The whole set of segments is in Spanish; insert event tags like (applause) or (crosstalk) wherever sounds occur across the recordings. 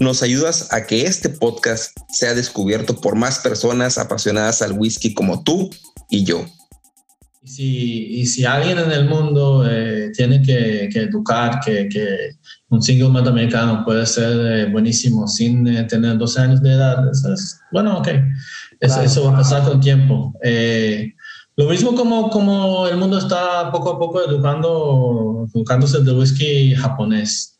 nos ayudas a que este podcast sea descubierto por más personas apasionadas al whisky como tú y yo. Y si, alguien en el mundo eh, tiene que, educar que, un single malt americano puede ser eh, buenísimo sin eh, tener 12 años de edad, bueno, ok, eso, va a pasar con tiempo. lo mismo como, como el mundo está poco a poco educando, educándose del whisky japonés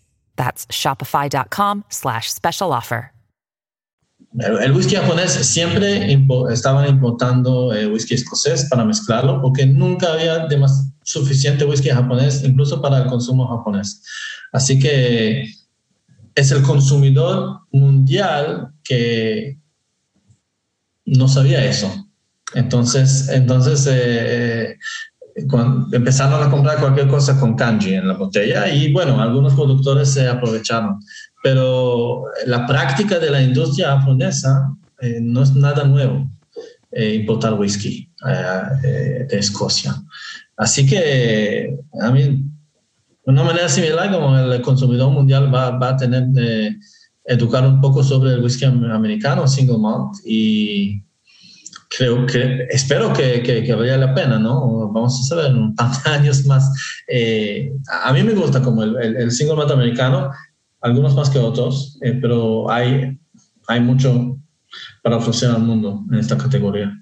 That's shopify.com slash special offer. El whisky japonés siempre estaban importando eh, whisky escocés para mezclarlo porque nunca había suficiente whisky japonés incluso para el consumo japonés. Así que es el consumidor mundial que no sabía eso. Entonces, entonces eh, cuando empezaron a comprar cualquier cosa con kanji en la botella y bueno, algunos productores se aprovecharon. Pero la práctica de la industria japonesa eh, no es nada nuevo, eh, importar whisky eh, de Escocia. Así que a mí, de una manera similar como el consumidor mundial va, va a tener que educar un poco sobre el whisky americano, single malt, y creo que, espero que, que, valga la pena, ¿no? Vamos a saber en un par de (laughs) años más. Eh, a mí me gusta como el, el, single malt americano, algunos más que otros, eh, pero hay, hay mucho para ofrecer al mundo en esta categoría.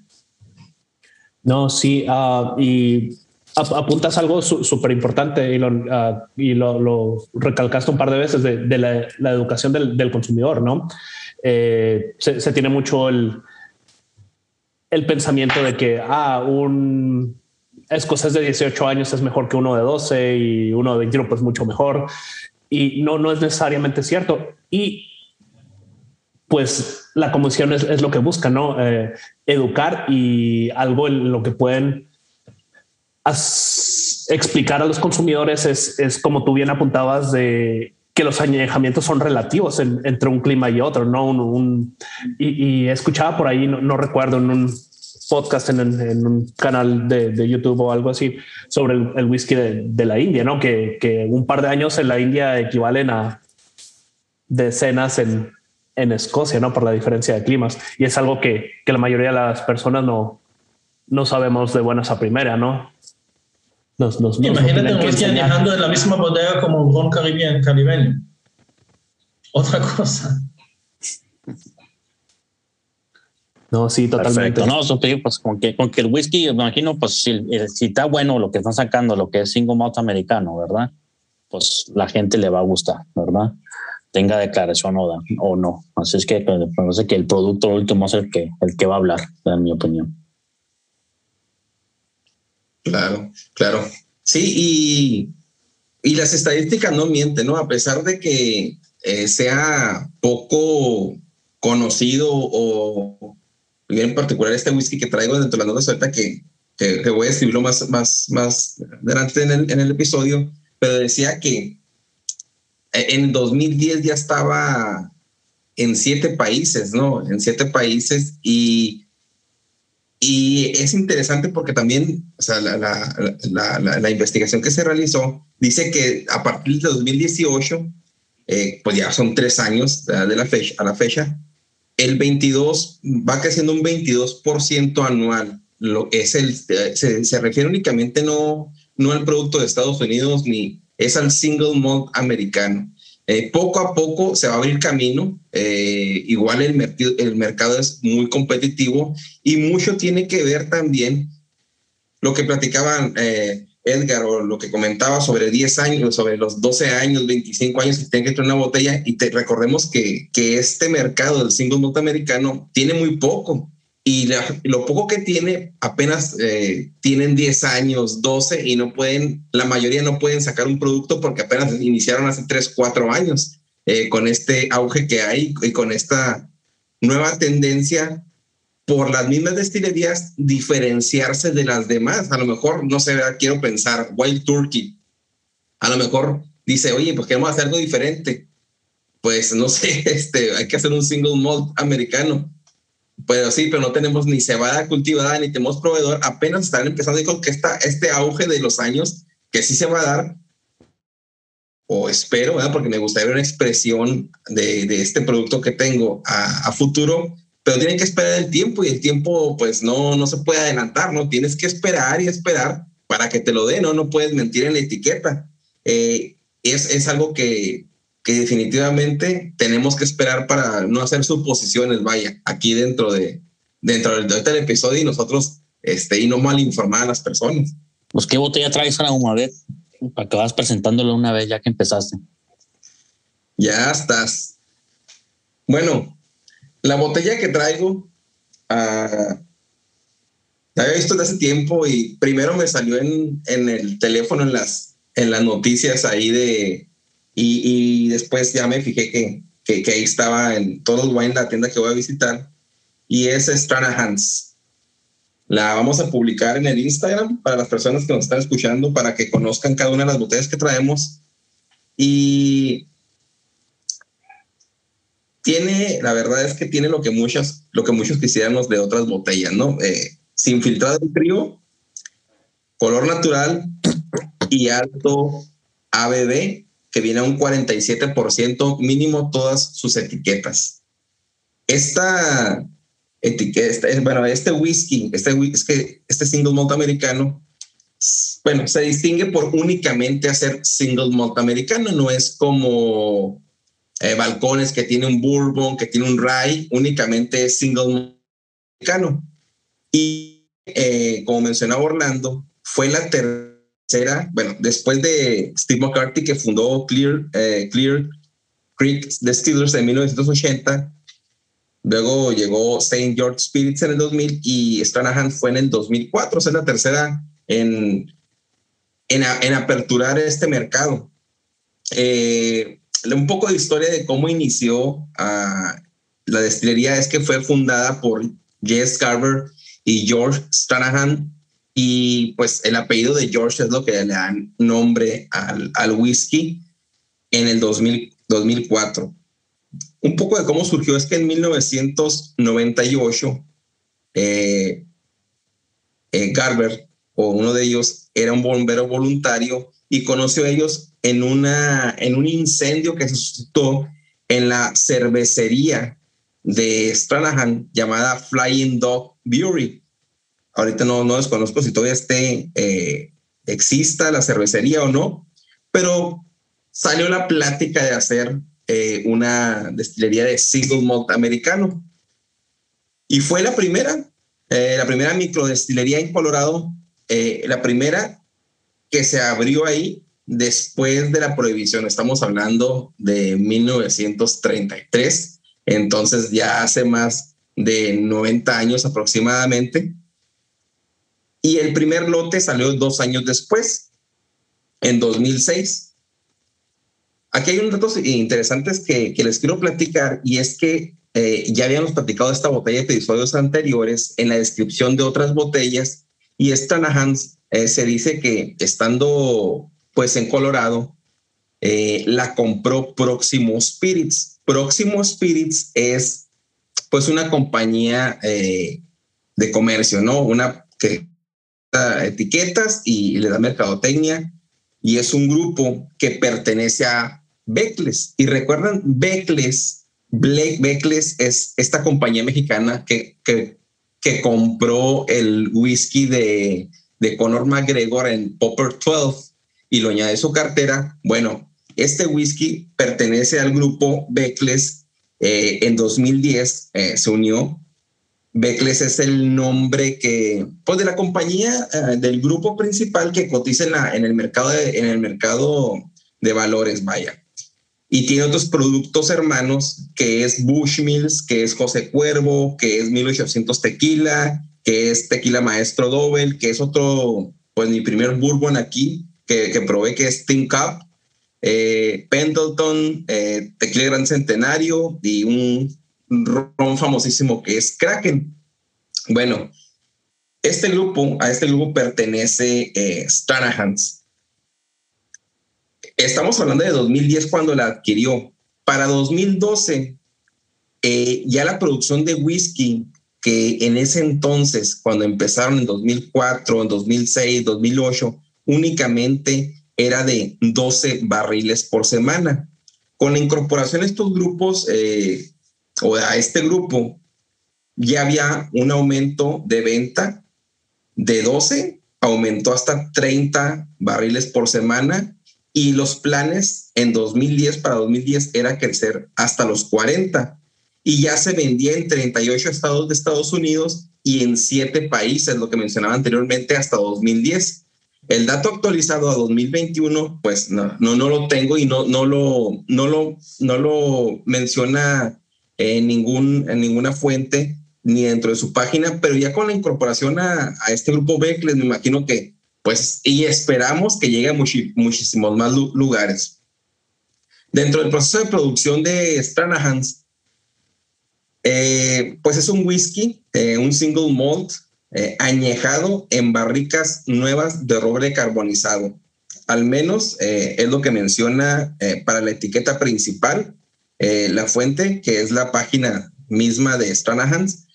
No, sí, ah, y apuntas algo súper importante y, lo, uh, y lo, recalcaste un par de veces de, la, la, educación del, del consumidor, ¿no? Eh, se, se, tiene mucho el, el pensamiento de que ah, un escocés de 18 años es mejor que uno de 12 y uno de 21 pues mucho mejor. Y no, no es necesariamente cierto. Y pues la comisión es, lo que busca, ¿no? Eh, educar y algo en lo que pueden explicar a los consumidores es, es, como tú bien apuntabas de que los añejamientos son relativos entre un clima y otro, no un, y, escuchaba por ahí, no, recuerdo en un podcast en, un canal de, YouTube o algo así sobre el, whisky de, la India, ¿no? Que, que, un par de años en la India equivalen a decenas en, en Escocia, ¿no? Por la diferencia de climas. Y es algo que, que la mayoría de las personas no, no sabemos de buenas a primera, ¿no? Imagínate un whisky añejando en la misma bodega como un ron caribeño. Otra cosa. No, sí, totalmente. No, eso pues con que, con que el whisky, me imagino, pues si, si, está bueno lo que están sacando, lo que es single malt americano, ¿verdad? Pues la gente le va a gustar, ¿verdad? Tenga declaración o, o no. Así es que parece pues, que el producto último es el que, el que va a hablar, en mi opinión. Claro, claro. Sí, y, y las estadísticas no mienten, ¿no? A pesar de que eh, sea poco conocido o en particular este whisky que traigo dentro de las notas ahorita que, que, voy a escribirlo más, más, más adelante en el, en el episodio, pero decía que en 2010 ya estaba en siete países, ¿no? En siete países y y es interesante porque también, o sea, la, la, la, investigación que se realizó dice que a partir de 2018, eh, pues ya son tres años de la fecha, a la fecha, el 22 va creciendo un 22% anual. Lo es el, se, se, refiere únicamente no, no al producto de Estados Unidos ni es al single malt americano. Eh, poco a poco se va a abrir camino. Eh, igual el, mercado es muy competitivo y mucho tiene que ver también lo que platicaban eh, Edgar o lo que comentaba sobre 10 años, sobre los 12 años, 25 años que tienen que traer una botella y recordemos que, que este mercado del single malt americano tiene muy poco y lo poco que tiene apenas eh, tienen 10 años, 12 y no pueden, la mayoría no pueden sacar un producto porque apenas iniciaron hace 3, 4 años eh, con este auge que hay y con esta nueva tendencia por las mismas destilerías diferenciarse de las demás. A lo mejor, no sé, quiero pensar, Wild Turkey, a lo mejor dice, oye, pues queremos hacer algo diferente. Pues no sé, (laughs) este, hay que hacer un single malt americano pero sí, pero no tenemos ni cebada cultivada ni tenemos proveedor. Apenas están empezando con que está este auge de los años que sí se va a dar, o espero, porque me gustaría una expresión de, este producto que tengo a, a, futuro, pero tienen que esperar el tiempo y el tiempo pues no, no se puede adelantar, ¿no? Tienes que esperar y esperar para que te lo den, ¿no? No puedes mentir en la etiqueta. Eh, es, es algo que, que definitivamente tenemos que esperar para no hacer suposiciones, vaya, aquí dentro de dentro del, del episodio y nosotros este, y no mal informar a las personas. Pues qué botella traes para una vez, para que vas presentándolo una vez ya que empezaste. Ya estás. Bueno, la botella que traigo, uh, la había visto desde hace tiempo y primero me salió en, en el teléfono en las, en las noticias ahí de, y, después ya me fijé que, que, ahí estaba en todo el wine, la tienda que voy a visitar, y es Stranahan's. La vamos a publicar en el Instagram para las personas que nos están escuchando, para que conozcan cada una de las botellas que traemos. Y tiene, la verdad es que tiene lo que muchas, lo que muchos quisiéramos de otras botellas, ¿no? Eh, sin filtrado de frío, color natural y alto ABB que viene a un 47% mínimo todas sus etiquetas. Esta etiqueta, bueno, este whisky, este, que este single malt americano, bueno, se distingue por únicamente hacer single malt americano, no es como eh, balcones que tiene un bourbon, que tiene un rye, únicamente es single malt americano. Y eh, como mencionaba Orlando, fue la tercera bueno, después de Steve McCarthy que fundó Clear, eh, Clear Creek Distillers en 1980, luego llegó St. George Spirits en el 2000 y Stranahan fue en el 2004, o sea, la tercera en, en, en aperturar este mercado. Eh, un poco de historia de cómo inició ah, la destilería es que fue fundada por Jess Garber y George Stranahan y pues el apellido de George es lo que le dan nombre al, whisky en el 2000, 2004. Un poco de cómo surgió es que en 1998 eh, eh, Garber o uno de ellos era un bombero voluntario y conoció a ellos en, una, en un incendio que se suscitó en la cervecería de Stranahan llamada Flying Dog Brewery Ahorita no, no desconozco si todavía esté, eh, exista la cervecería o no, pero salió la plática de hacer eh, una destilería de single malt americano. Y fue la primera, eh, la primera microdestilería en Colorado, la primera que se abrió ahí después de la prohibición. Estamos hablando de 1933, entonces ya hace más de 90 años aproximadamente. Y el primer lote salió dos años después, en 2006. Aquí hay unos datos interesantes que, que les quiero platicar y es que eh, ya habíamos platicado esta botella en episodios anteriores en la descripción de otras botellas y esta Nahans eh, se dice que estando pues en Colorado eh, la compró Próximo Spirits. Próximo Spirits es pues una compañía de comercio, ¿no? Una que etiquetas y, le da mercadotecnia y es un grupo que pertenece a Beckles. Y recuerdan, Beckles, Blake Beckles es esta compañía mexicana que, que, que compró el whisky de, de Conor McGregor en Popper 12 y lo añade a su cartera. Bueno, este whisky pertenece al grupo Beckles. Eh, en 2010 eh, se unió Beckless es el nombre que, pues de la compañía, eh, del grupo principal que cotiza en, la, en, el mercado de, en el mercado de valores, vaya. Y tiene otros productos hermanos, que es Bushmills, que es José Cuervo, que es 1800 Tequila, que es Tequila Maestro Doble, que es otro, pues mi primer bourbon aquí, que, que probé, que es Think Cup, eh, Pendleton, eh, Tequila Gran Centenario y un ron famosísimo que es Kraken. Bueno, este grupo, a este grupo pertenece eh, Stranahans. Estamos hablando de 2010 cuando la adquirió. Para 2012, eh, ya la producción de whisky, que en ese entonces, cuando empezaron en 2004, en 2006, 2008, únicamente era de 12 barriles por semana. Con la incorporación de estos grupos, eh, o a este grupo, ya había un aumento de venta de 12, aumentó hasta 30 barriles por semana y los planes en 2010 para 2010 era crecer hasta los 40 y ya se vendía en 38 estados de Estados Unidos y en 7 países, lo que mencionaba anteriormente, hasta 2010. El dato actualizado a 2021, pues no, no, no lo tengo y no, no, lo, no, lo, no lo menciona en, ningún, en ninguna fuente ni dentro de su página, pero ya con la incorporación a, este grupo Beckles, me imagino que, pues, y esperamos que llegue a muchísimos más lugares. Dentro del proceso de producción de Stranahans, eh, pues es un whisky, eh, un single malt, eh, añejado en barricas nuevas de roble carbonizado. Al menos es lo que menciona para la etiqueta principal eh, la fuente, que es la página misma de Stranahans,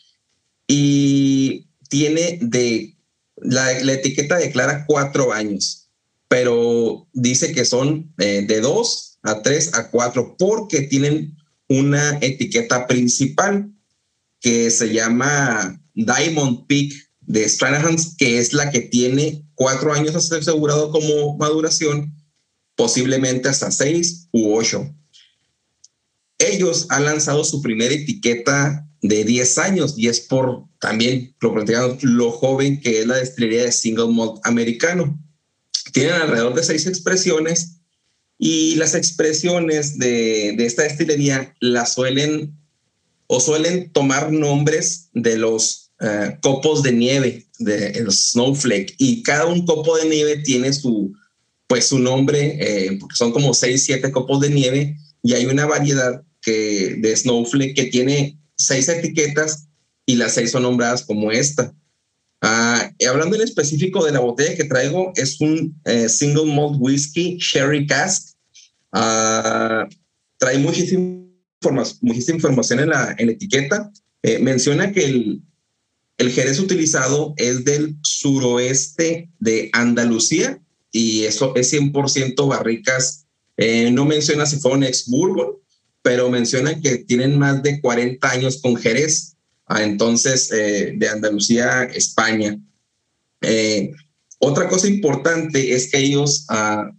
y tiene de, la, etiqueta declara cuatro años, pero dice que son eh, de dos a tres a cuatro, porque tienen una etiqueta principal que se llama Diamond Peak de Stranahans, que es la que tiene cuatro años asegurado como maduración, posiblemente hasta seis u ocho ellos han lanzado su primera etiqueta de 10 años y es por también lo, lo joven que es la destilería de single malt americano. Tienen alrededor de seis expresiones y las expresiones de, esta destilería las suelen o suelen tomar nombres de los eh, copos de nieve, de los snowflake, y cada un copo de nieve tiene su, pues su nombre, eh, porque son como seis, siete copos de nieve, y hay una variedad que, de Snowflake que tiene seis etiquetas y las seis son nombradas como esta. Ah, hablando en específico de la botella que traigo, es un eh, single malt whiskey Sherry Cask. Ah, trae muchísima, muchísima información en la, en etiqueta. Eh, menciona que el, el jerez utilizado es del suroeste de Andalucía y eso es 100% barricas. Eh, no menciona si fue un ex bourbon pero mencionan que tienen más de 40 años con Jerez, ah, entonces eh, de Andalucía, España. Eh, otra cosa importante es que ellos ah,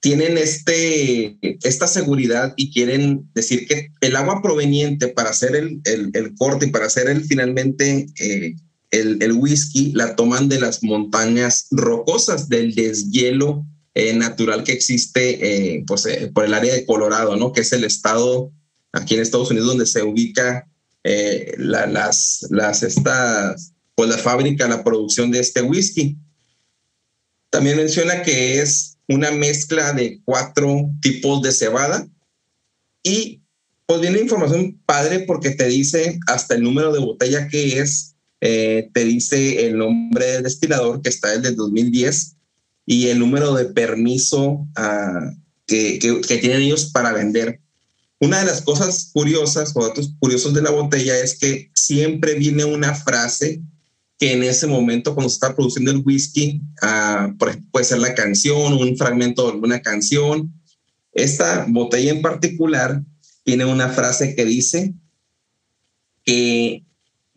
tienen este, esta seguridad y quieren decir que el agua proveniente para hacer el, el, corte y para hacer el, finalmente el, el, whisky la toman de las montañas rocosas, del deshielo eh, natural que existe eh, pues, eh, por el área de Colorado, ¿no? que es el estado aquí en Estados Unidos donde se ubica las, las, estas, pues, la fábrica, la producción de este whisky. También menciona que es una mezcla de cuatro tipos de cebada y pues viene información padre porque te dice hasta el número de botella que es, te dice el nombre del destilador que está desde 2010 y el número de permiso ah, que, que, tienen ellos para vender. Una de las cosas curiosas o datos curiosos de la botella es que siempre viene una frase que en ese momento cuando se está produciendo el whisky, uh, puede ser la canción, un fragmento de alguna canción. Esta botella en particular tiene una frase que dice que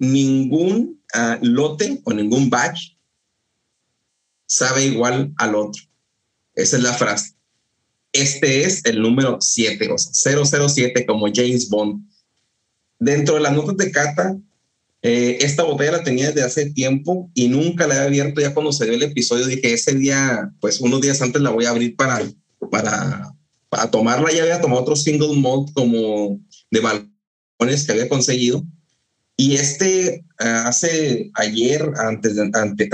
ningún uh, lote o ningún batch sabe igual al otro. Esa es la frase. Este es el número 7, o sea, 007 como James Bond. Dentro de las notas de cata, eh, esta botella la tenía desde hace tiempo y nunca la he abierto. Ya cuando dio el episodio dije, ese día, pues unos días antes la voy a abrir para, para, para tomarla. Ya había tomado otro single malt como de balcones que había conseguido. Y este ah, hace ayer, antes de antes,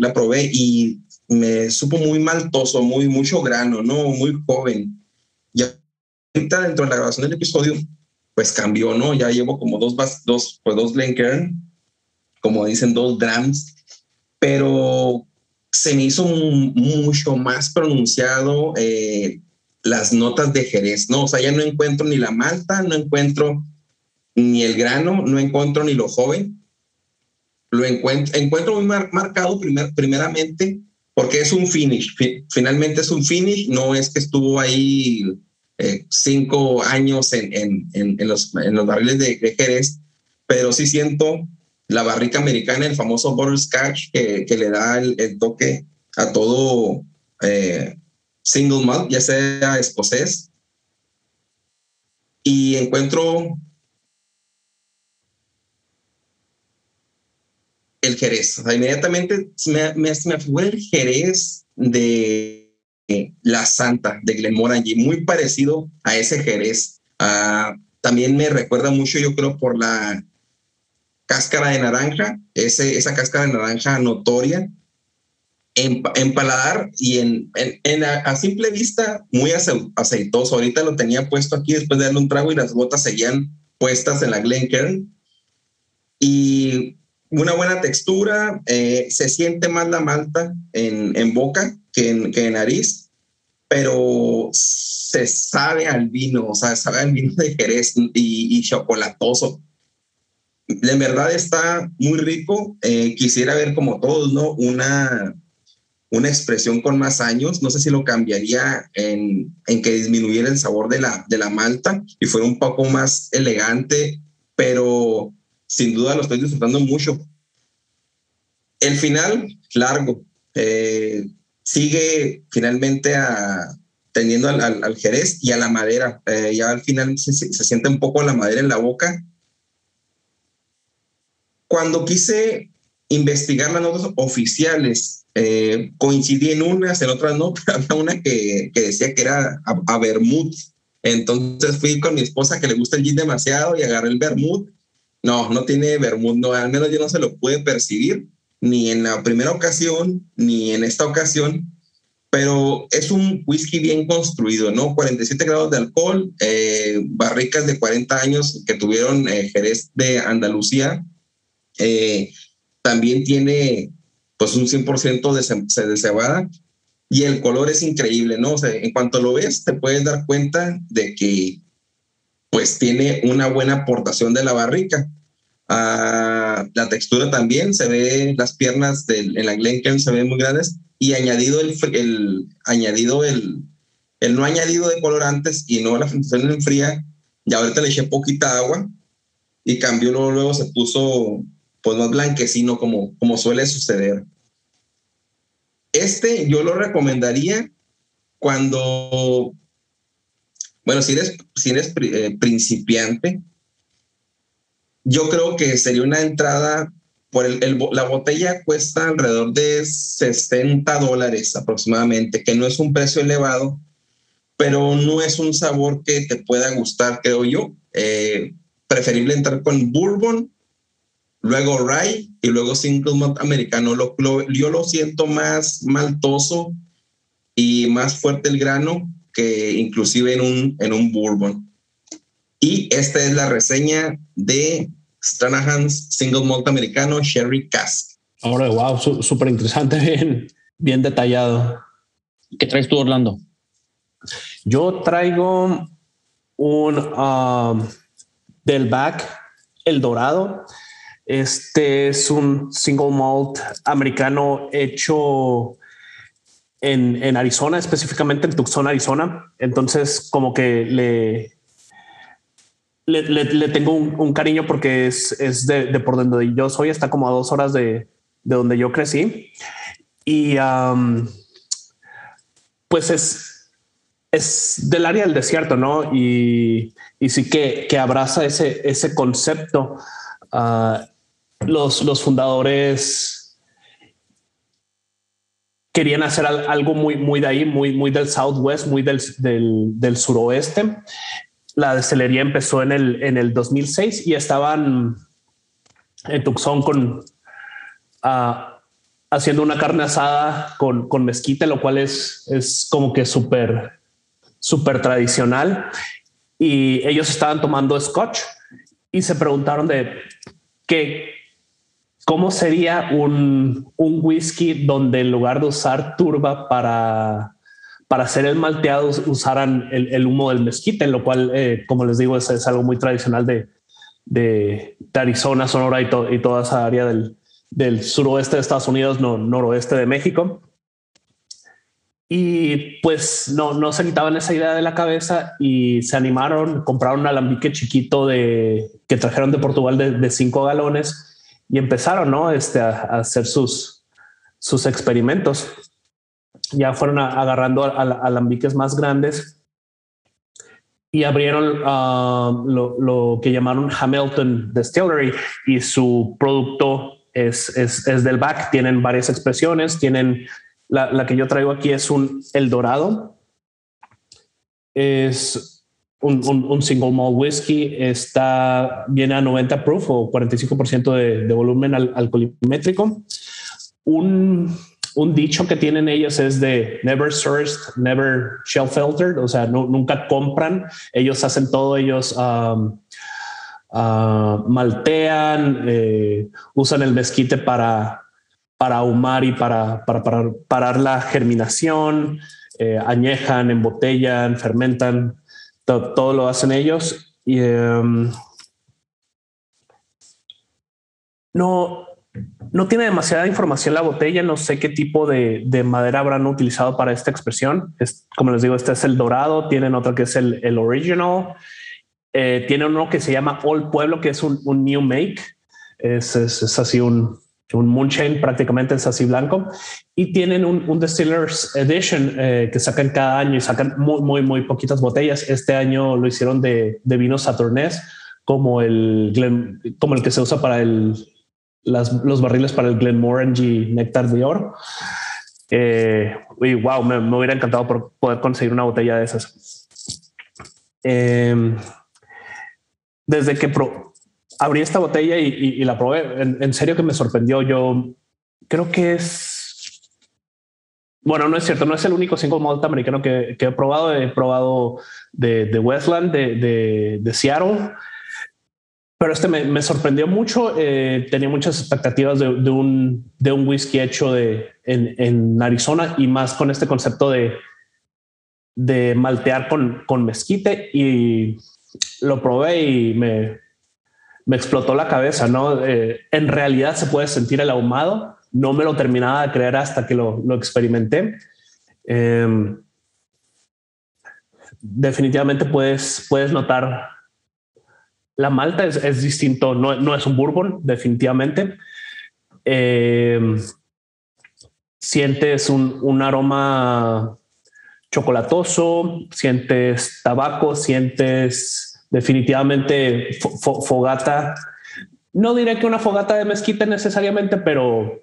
la probé y me supo muy maltoso, muy mucho grano, ¿no? Muy joven. Y ahorita dentro de la grabación del episodio, pues cambió, ¿no? Ya llevo como dos, dos, pues dos Glencairn, como dicen, dos drams, pero se me hizo mucho más pronunciado eh, las notas de Jerez, ¿no? O sea, ya no encuentro ni la malta, no encuentro ni el grano, no encuentro ni lo joven. Lo encuentro, encuentro muy marcado primer, primeramente porque es un finish. Finalmente es un finish, no es que estuvo ahí eh, cinco años en, en, en, los, en los barriles de, Jerez, pero sí siento la barrica americana, el famoso butterscotch que, que le da el, toque a todo eh, single malt, ya sea escocés. Y encuentro el Jerez. Inmediatamente me, me, me figura el Jerez de La Santa, de Glenmorangie, muy parecido a ese Jerez. Uh, también me recuerda mucho, yo creo, por la cáscara de naranja, ese, esa cáscara de naranja notoria, en, en paladar y en, en, a, simple vista muy aceitoso. Ahorita lo tenía puesto aquí después de darle un trago y las gotas seguían puestas en la Glencairn. Y una buena textura, eh, se siente más la malta en, en boca que en, que en nariz, pero se sabe al vino, o sea, sabe al vino de Jerez y, y chocolatoso. En verdad está muy rico. Eh, quisiera ver como todos, ¿no? Una, una expresión con más años. No sé si lo cambiaría en, en que disminuyera el sabor de la, de la malta y fuera un poco más elegante, pero sin duda lo estoy disfrutando mucho. El final, largo. Eh, sigue finalmente a, teniendo al, jerez y a la madera. Eh, ya al final se, siente un poco la madera en la boca. Cuando quise investigar las notas oficiales, eh, coincidí en unas, en otras no, (laughs) había una que, que decía que era a, a, Entonces fui con mi esposa que le gusta el gin demasiado y agarré el vermut no, no tiene vermut, no, al menos yo no se lo pude percibir, ni en la primera ocasión, ni en esta ocasión, pero es un whisky bien construido, ¿no? 47 grados de alcohol, eh, barricas de 40 años que tuvieron eh, Jerez de Andalucía, eh, también tiene pues un 100% de, de cebada y el color es increíble, ¿no? O sea, en cuanto lo ves, te puedes dar cuenta de que pues tiene una buena aportación de la barrica. Ah, la textura también se ve, las piernas del, en la Glencairn se ven muy grandes y añadido el, el añadido el, el no añadido de colorantes y no la fermentación en fría, ya ahorita le eché poquita agua y cambió luego, luego se puso pues más blanquecino como, como suele suceder. Este yo lo recomendaría cuando bueno, si eres, si eres eh, principiante, yo creo que sería una entrada por el, la botella cuesta alrededor de 60 dólares aproximadamente, que no es un precio elevado, pero no es un sabor que te pueda gustar, creo yo. Eh, preferible entrar con bourbon, luego rye y luego single malt americano. yo lo siento más maltoso y más fuerte el grano que inclusive en un, en un bourbon. Y esta es la reseña de Stranahan's Single Malt Americano Sherry Cask. Ahora, wow, súper interesante, (laughs) bien, bien detallado. ¿Qué traes tú, Orlando? Yo traigo un um, del back, el dorado. Este es un single malt americano hecho en, Arizona, específicamente en Tucson, Arizona. Entonces, como que le, le, tengo un, cariño porque es, es de, por donde yo soy, está como a dos horas de, de donde yo crecí. Y um, pues es, es del área del desierto, ¿no? Y, y sí que, que, abraza ese, ese concepto. Uh, los, los fundadores querían hacer algo muy, muy de ahí, muy, muy del Southwest, muy del, del, del suroeste. La destilería empezó en el, en el 2006 y estaban en Tucson con uh, haciendo una carne asada con, con mezquite, lo cual es, es como que súper, súper tradicional. Y ellos estaban tomando scotch y se preguntaron de qué, ¿Cómo sería un, un, whisky donde en lugar de usar turba para, para hacer el malteado usaran el, el humo del mezquite, lo cual, eh, como les digo, es, es, algo muy tradicional de, de, Arizona, Sonora y, y, toda esa área del, del suroeste de Estados Unidos, no, noroeste de México. Y pues no, no se quitaban esa idea de la cabeza y se animaron, compraron un alambique chiquito de, que trajeron de Portugal de, de cinco galones y empezaron ¿no? este, a, hacer sus, sus experimentos. Ya fueron agarrando alambiques más grandes y abrieron uh, lo, lo, que llamaron Hamilton Distillery y su producto es, es, es, del back. Tienen varias expresiones. Tienen la, la que yo traigo aquí es un El Dorado. Es un, single malt whisky está viene a 90 proof o 45% de, de volumen al, un, dicho que tienen ellos es de never sourced, never shell filtered, o sea, nunca compran, ellos hacen todo, ellos um, uh, maltean, eh, usan el mezquite para, para ahumar y para, para, parar la germinación, eh, añejan, embotellan, fermentan todo, lo hacen ellos. Y em, no, no tiene demasiada información la botella. No sé qué tipo de, madera habrán utilizado para esta expresión. Es, como les digo, este es el dorado. Tienen otro que es el, el original. Eh, tiene uno que se llama Old Pueblo, que es un, un new make. Es, es, es, así un, un moonshine prácticamente es así blanco y tienen un, un Distillers Edition eh, que sacan cada año y sacan muy, muy, muy poquitas botellas. Este año lo hicieron de, de vino Saturnés como el, como el que se usa para el, las, los barriles para el Glenmorangie Nectar de Oro. Eh, y wow, me, hubiera encantado por poder conseguir una botella de esas. Eh, desde que pro, abrí esta botella y, la probé. En, serio que me sorprendió. Yo creo que es. Bueno, no es cierto, no es el único single malt americano que, he probado. He probado de, Westland, de, de, Seattle, pero este me, sorprendió mucho. Eh, tenía muchas expectativas de, un, de un whisky hecho de, en, en, Arizona y más con este concepto de, de maltear con, con mezquite y lo probé y me, me explotó la cabeza, ¿no? Eh, en realidad se puede sentir el ahumado, no me lo terminaba de creer hasta que lo, lo experimenté. Em, definitivamente puedes, puedes notar la malta es, es distinto, no, no, es un bourbon, definitivamente. Em, sientes un, un aroma chocolatoso, sientes tabaco, sientes definitivamente fogata. No diré que una fogata de mezquite necesariamente, pero,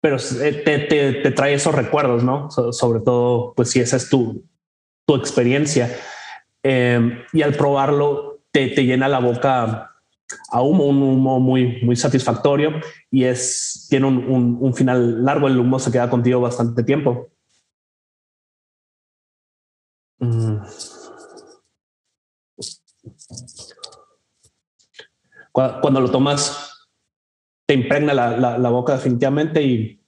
pero te, te, te trae esos recuerdos, ¿no? sobre todo, pues si esa es tu, tu experiencia. Em, y al probarlo, te, te, llena la boca a humo, un humo muy, muy satisfactorio y es, tiene un, un, un final largo. El humo se queda contigo bastante tiempo. Cuando lo tomas, te impregna la, boca definitivamente y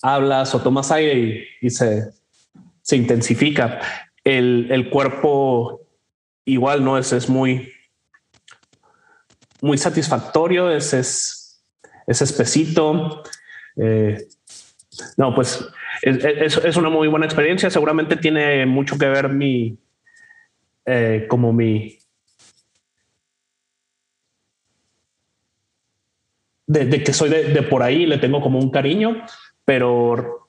hablas o tomas aire y, se, se, intensifica. El, el, cuerpo igual no es, es muy, muy satisfactorio, es, es, es espesito. Eh, no, pues es, es, una muy buena experiencia. Seguramente tiene mucho que ver mi, eh, como mi, de, que soy de, por ahí, le tengo como un cariño, pero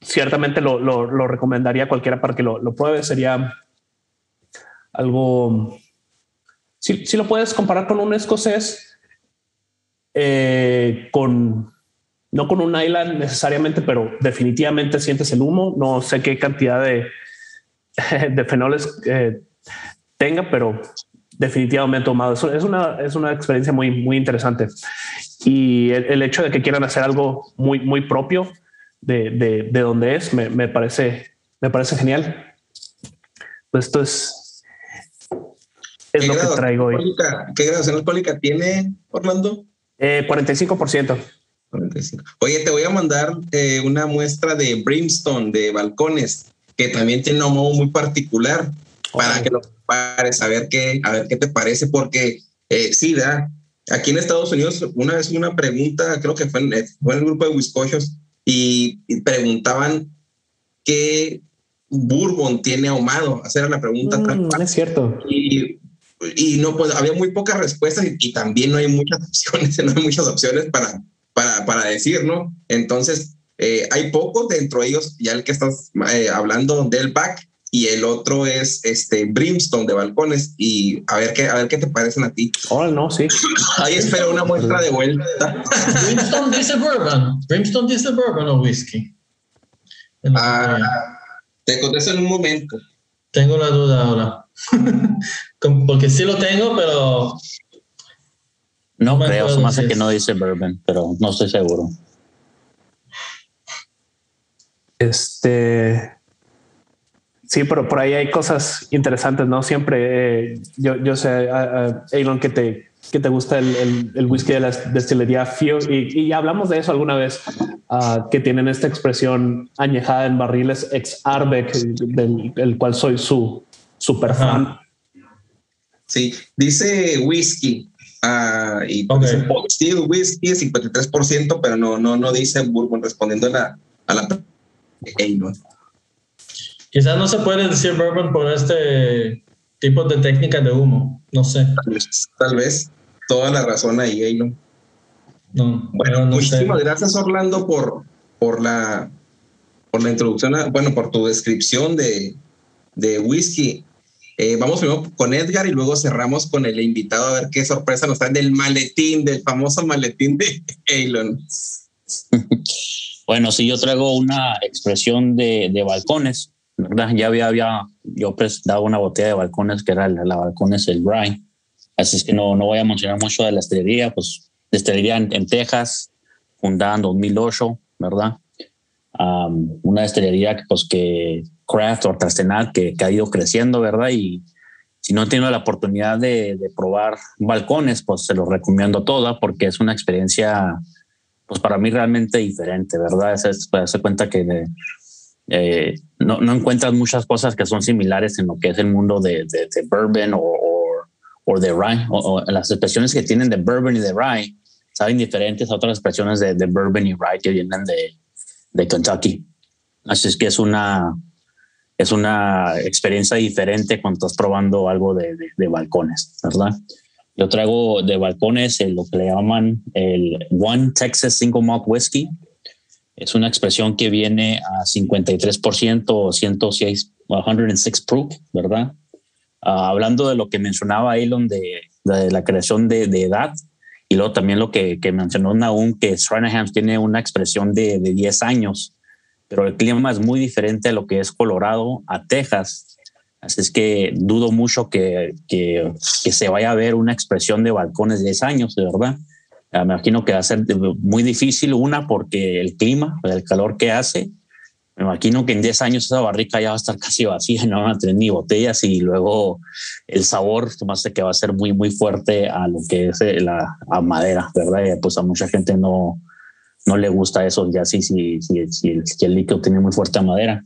ciertamente lo, recomendaría a cualquiera para que lo, lo pruebe. Sería algo, si, lo puedes comparar con un escocés, eh, con no con un island necesariamente, pero definitivamente sientes el humo. No sé qué cantidad de, (laughs) de fenoles eh, tenga, pero definitivamente tomado. es una, es una experiencia muy, muy interesante. Y el, hecho de que quieran hacer algo muy, muy propio de, de, de donde es, me, me, parece, me parece genial. Pues esto es, es lo que traigo hoy. ¿Qué graduación alcohólica tiene Orlando? Eh, 45%. Oye, te voy a mandar eh, una muestra de Brimstone de balcones, que también tiene un modo muy particular, para que lo pares, a ver qué, a ver qué te parece, porque eh, sí, da. Aquí en Estados Unidos, una vez una pregunta, creo que fue en, el grupo de Wiscochos, y, preguntaban qué bourbon tiene ahumado. Hacer la pregunta. Mm, es cierto. Y, y, no, pues había muy pocas respuestas y, también no hay muchas (laughs) opciones, no hay muchas opciones para, para, para decir, ¿no? Entonces, eh, hay pocos dentro de ellos, ya el que estás eh, hablando del back, y el otro es este Brimstone de balcones y a ver qué a ver qué te parecen a ti. Oh, no, sí. (laughs) Ahí espero una muestra de vuelta. Brimstone dice bourbon. Brimstone dice bourbon o whisky. Ah, te contesto en un momento. Tengo la duda ahora. (laughs) Porque sí lo tengo, pero no, creo, se me hace que no dice bourbon, pero no estoy seguro. Este Sí, pero por ahí hay cosas interesantes, ¿no? Siempre eh, yo, yo sé, Elon, que te, que te gusta el, el, whisky de la destilería Fio y, y hablamos de eso alguna vez, uh, que tienen esta expresión añejada en barriles ex Arbeck, del, cual soy su super fan. Sí, dice whisky. Uh, y okay. dice whisky 53%, pero no, no, no dice bourbon respondiendo a la, a la Quizás no se puede decir bourbon por este tipo de técnica de humo, no sé. Tal vez, toda la razón ahí, Eino. No, bueno, muchísimas gracias Orlando por, por, la, por la introducción, bueno, por tu descripción de, de whisky. Eh, vamos primero con Edgar y luego cerramos con el invitado a ver qué sorpresa nos trae del maletín, del famoso maletín de (laughs) Elon. bueno, si yo traigo una expresión de, de balcones. Ya había, había yo dado una botella de balcones que era la, balcones el Rye. Así es que no, no voy a mencionar mucho de la estrellería, pues estrellería en, en Texas, fundada en 2008, ¿verdad? una estrellería que, pues, que craft o artesanal que, que, ha ido creciendo, ¿verdad? Y si no tiene la oportunidad de, de, probar balcones, pues se los recomiendo toda porque es una experiencia, pues para mí realmente diferente, ¿verdad? Se, se cuenta que eh, no, no, encuentras muchas cosas que son similares en lo que es el mundo de, de, bourbon o, o, de rye, o, las expresiones que tienen de bourbon y de rye saben diferentes a otras expresiones de, de bourbon y rye que vienen de, Kentucky. Así es que es una, es una experiencia diferente cuando estás probando algo de, balcones, ¿verdad? Yo traigo de balcones lo que le llaman el One Texas Single Malt Whiskey es una expresión que viene a 53% o 106, 106 proof, ¿verdad? Ah, hablando de lo que mencionaba Elon de, la creación de, edad, y luego también lo que, mencionó Naum, que Stranahan tiene una expresión de, de 10 años, pero el clima es muy diferente a lo que es Colorado, a Texas. Así es que dudo mucho que, que, se vaya a ver una expresión de balcones de 10 años, verdad. Ah, me imagino que va a ser muy difícil, una, porque el clima, el calor que hace. Me imagino que en 10 años esa barrica ya va a estar (laughs) casi vacía, no van a tener ni botellas y luego el sabor, tomaste que va a ser muy, muy fuerte a lo que es eh, la madera, ¿verdad? pues a mucha gente no, no le gusta eso, ya sí, sí, sí, sí, el, líquido tiene muy fuerte madera.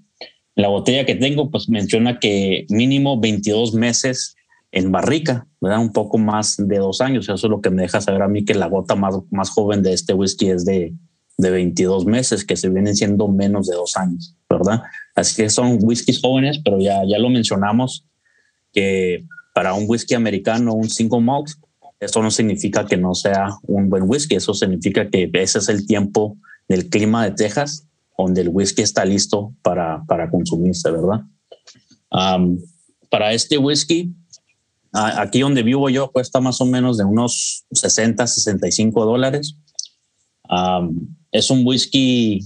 la botella que tengo, pues menciona que mínimo 22 meses en barrica, ¿verdad? Un poco más de dos años. Eso es lo que me deja saber a mí que la gota más, más joven de este whisky es de, de 22 meses, que se vienen siendo menos de dos años, ¿verdad? Así que son whiskies jóvenes, pero ya, ya lo mencionamos que para un whisky americano, un single malt, eso no significa que no sea un buen whisky, eso significa que ese es el tiempo del clima de Texas donde el whisky está listo para, para consumirse, ¿verdad? para este whisky, aquí donde vivo yo cuesta más o menos de unos 60, 65 dólares. es un whisky,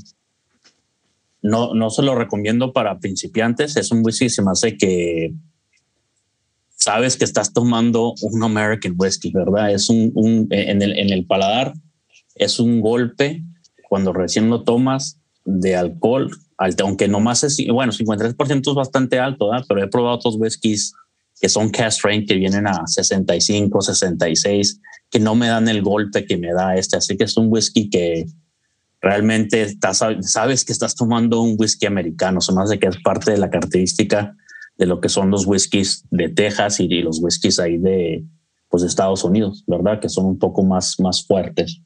no, no se lo recomiendo para principiantes, es un whisky se me hace que sabes que estás tomando un American whisky, ¿verdad? Es un, un en, el, en el paladar, es un golpe cuando recién lo tomas de alcohol, aunque nomás es, bueno, 53% es bastante alto, pero he probado otros whiskies que son cast strength que vienen a 65, 66, que no me dan el golpe que me da este. Así que es un whisky que realmente estás, sabes que estás tomando un whisky americano. Se me hace que es parte de la característica de lo que son los whiskies de Texas y los whiskies ahí de, pues, Estados Unidos, ¿verdad? Que son un poco más, más fuertes.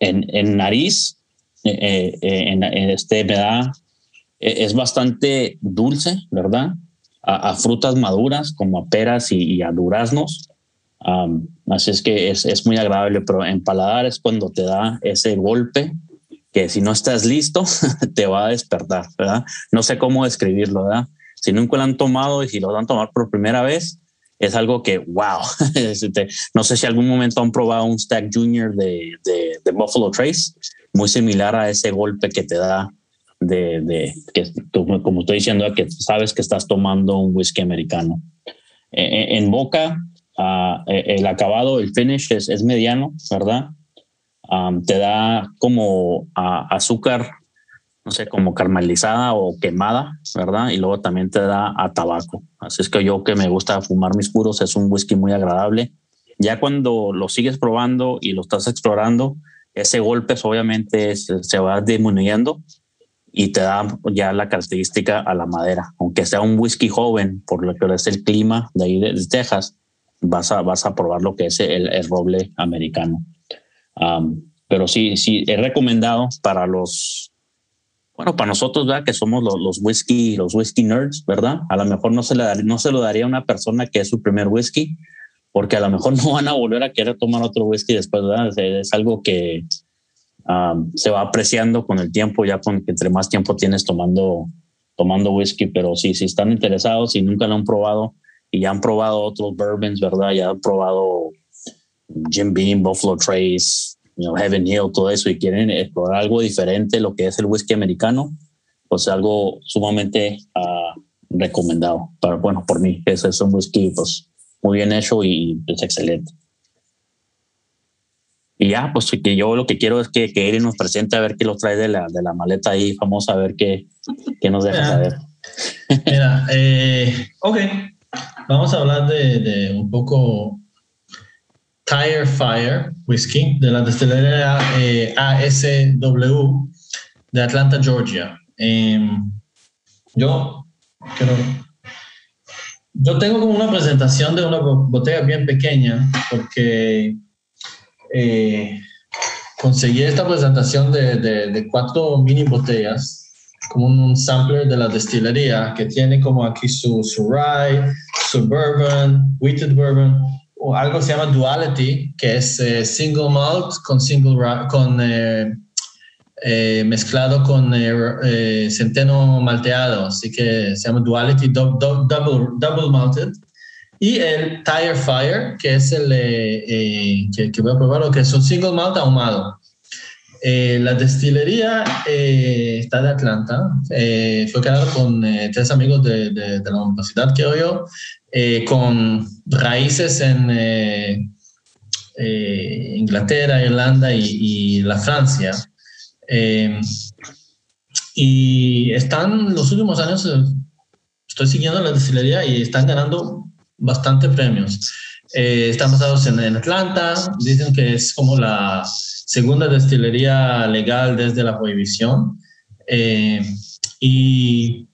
en, en nariz, eh, eh, en, este me da, e, es bastante dulce, ¿verdad? A, frutas maduras como a peras y, a duraznos. así es que es, es, muy agradable, pero en paladar es cuando te da ese golpe que si no estás listo (laughs) te va a despertar, ¿verdad? No sé cómo describirlo, ¿verdad? Si nunca lo han tomado y si lo van a tomar por primera vez, es algo que, wow, (laughs) este, no sé si algún momento han probado un Stack Junior de, de, de Buffalo Trace, muy similar a ese golpe que te da de, que, como estoy diciendo, que sabes que estás tomando un whisky americano. E, e, en boca, uh, el acabado, el finish es, mediano, ¿verdad? Te da como uh, azúcar, no sé, como caramelizada o quemada, ¿verdad? Y luego también te da a tabaco. Así es que yo que me gusta fumar mis puros, es un whisky muy agradable. Ya cuando lo sigues probando y lo estás explorando, ese golpe obviamente se va disminuyendo y te da ya la característica a la madera. Aunque sea un whisky joven, por lo que es el clima de ahí de, Texas, vas a, vas a probar lo que es el, roble americano. pero sí, sí, he recomendado para los, bueno, para nosotros, ¿verdad? Que somos los, los whisky, los whisky nerds, ¿verdad? A lo mejor no se, le, no se lo daría a una persona que es su primer whisky, porque a lo mejor (laughs) no van a volver a querer tomar otro whisky después, ¿verdad? Es, algo que um, se va apreciando con el tiempo, ya con que entre más tiempo tienes tomando, tomando whisky, pero sí, si están interesados y nunca lo han probado y ya han probado otros bourbons, ¿verdad? Ya han probado Jim Beam, Buffalo Trace, Heaven Hill, todo eso y quieren explorar algo diferente, lo que es el whisky americano, pues algo sumamente uh, recomendado. Para, bueno, por mí, ese es un whisky, pues muy bien hecho y es excelente. Y ya, pues que yo lo que quiero es que, que nos presente a ver qué lo trae de la, de la maleta ahí, vamos a ver qué, qué nos deja saber. Mira, eh, ok, vamos a hablar de, de, un poco Tire Fire Whiskey de la destilería eh, ASW de Atlanta, Georgia. Em, yo quiero yo tengo como una presentación de una botella bien pequeña porque eh, conseguí esta presentación de, cuatro mini botellas como un sampler de la destilería que tiene como aquí su, su rye, su bourbon, wheated bourbon, o algo se llama duality, que es eh, single malt con single con eh, eh, mezclado con eh, centeno malteado, así que se llama Duality Double, double Malted. Y el Tire Fire, que es el que, que, voy a probar, que es un single malt ahumado. la destilería está de Atlanta. fue creado con tres amigos de, de, la universidad que yo, con raíces en Inglaterra, Irlanda y, y la Francia. Eh, y están los últimos años, eh, estoy siguiendo la destilería y están ganando bastante premios. Eh, están basados en, Atlanta, dicen que es como la segunda destilería legal desde la prohibición. y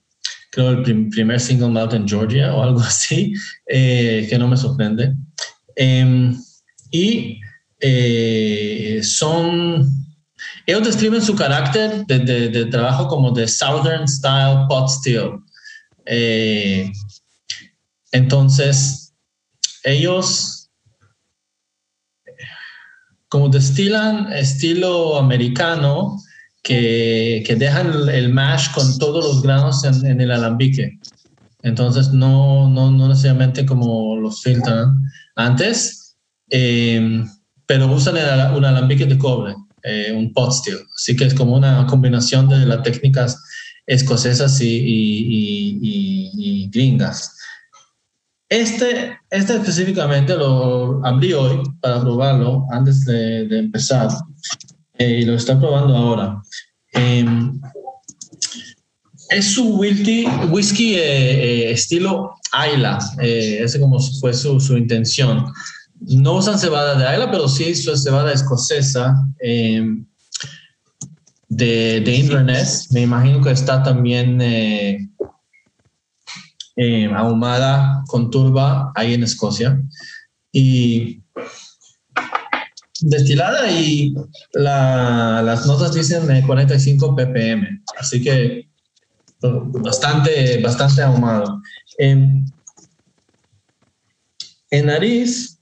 creo el primer single malt en Georgia o algo (laughs) así, eh, que no me sorprende. Em, y eh, son, ellos describen su carácter de, trabajo como de Southern Style Pot Still. Eh, entonces, ellos como destilan estilo americano, que, que dejan el mash con todos los granos en, el alambique. Entonces, no, no, no, necesariamente como los filtran antes, eh, pero usan un alambique de cobre, eh, un pot steel. Así que es como una combinación de las técnicas escocesas y, y, y, gringas. Este, este específicamente lo abrí hoy para probarlo antes de, de empezar eh, y lo está probando ahora. Em, es su whisky, whisky eh, eh, estilo Ayla, ese como fue su, su, intención. No usan cebada de Ayla, pero sí su cebada escocesa em, de, de, Inverness. Me imagino que está también em, ahumada con turba ahí en Escocia. Y destilada y las notas dicen 45 ppm, así que bastante, bastante ahumado. En, en nariz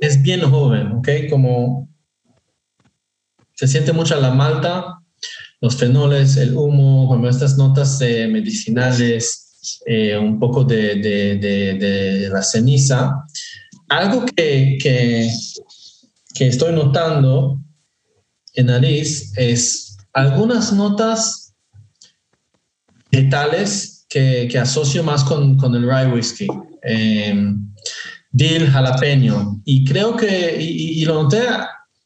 es bien joven, ¿ok? Como se siente mucho la malta, los fenoles, el humo, como estas notas eh, medicinales, eh, un poco de, de, de la ceniza algo que, que, estoy notando en nariz es algunas notas vegetales que, que asocio más con, con, el rye whiskey. Eh, dill, jalapeño. Y creo que, y, lo noté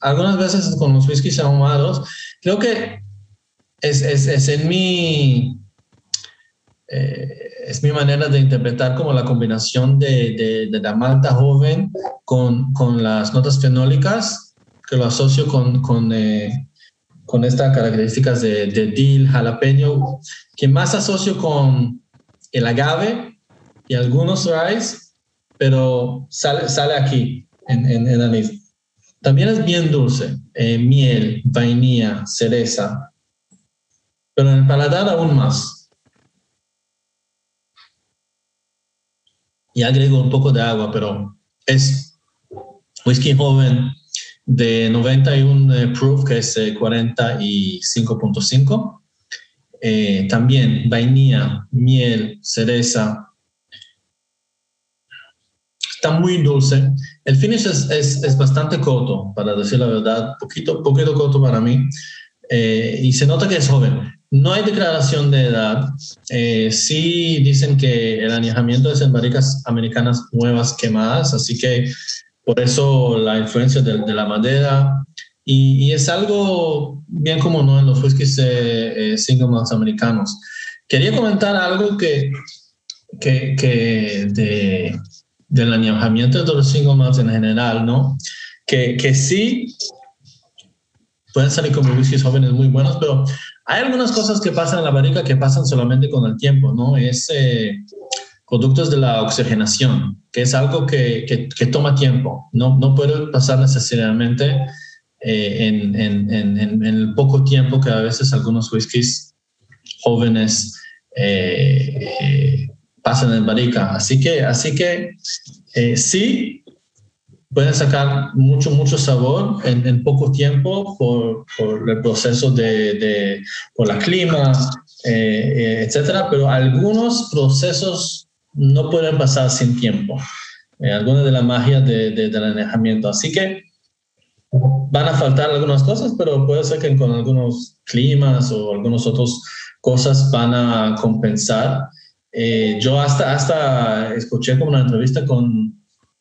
algunas veces con los whiskies ahumados, creo que es, es, es en mi... Eh, es mi manera de interpretar como la combinación de, de, la malta joven con, con, las notas fenólicas, que lo asocio con, con, eh, con estas características de, de dill, jalapeño, que más asocio con el agave y algunos rice, pero sale, sale aquí en, en, en anís. También es bien dulce, eh, miel, vainilla, cereza, pero en el paladar aún más. y agrego un poco de agua, pero es whisky joven de 91 eh, proof, que es 45.5. Eh, eh, también vainilla, miel, cereza. Está muy dulce. El finish es, es, es bastante corto, para decir la verdad, poquito, poquito corto para mí. y se nota que es joven. No hay declaración de edad. Eh, sí dicen que el añejamiento es en barricas americanas nuevas quemadas, así que por eso la influencia de, la madera. Y, es algo bien común ¿no? en los whiskies eh, eh, single malts americanos. Quería comentar algo que, que, que de, del añejamiento de los single malts en general, ¿no? Que, que sí pueden salir como whiskies jóvenes muy buenos, pero hay algunas cosas que pasan en la barrica que pasan solamente con el tiempo, ¿no? Es eh, productos de la oxigenación, que es algo que, que, toma tiempo, no, no puede pasar necesariamente eh, en, en, en, en, el poco tiempo que a veces algunos whiskies jóvenes eh, pasan en barrica. Así que, así que sí, pueden sacar mucho, mucho sabor en, en poco tiempo por, por, el proceso de, de por la clima, eh, eh, etcétera, pero algunos procesos no pueden pasar sin tiempo. Eh, algunas de la magia de, del alejamiento. Así que van a faltar algunas cosas, pero puede ser que con algunos climas o algunas otras cosas van a compensar. yo hasta, hasta escuché como una entrevista con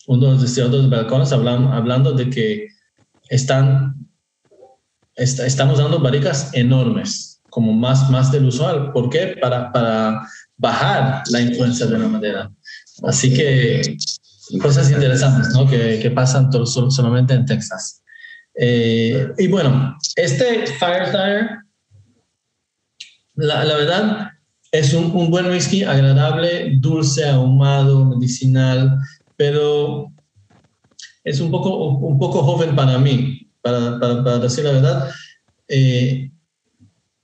uno de de balcones hablando de que están, estamos dando barricas enormes, como más, más del usual. ¿Por qué? Para, para bajar la influencia de la madera. Así que cosas interesantes ¿no? que, que pasan solamente en Texas. Eh, y bueno, este Fire Tire la, la verdad, es un, un, buen whisky agradable, dulce, ahumado, medicinal, pero es un poco, un poco joven para mí, para, decir la verdad. Eh,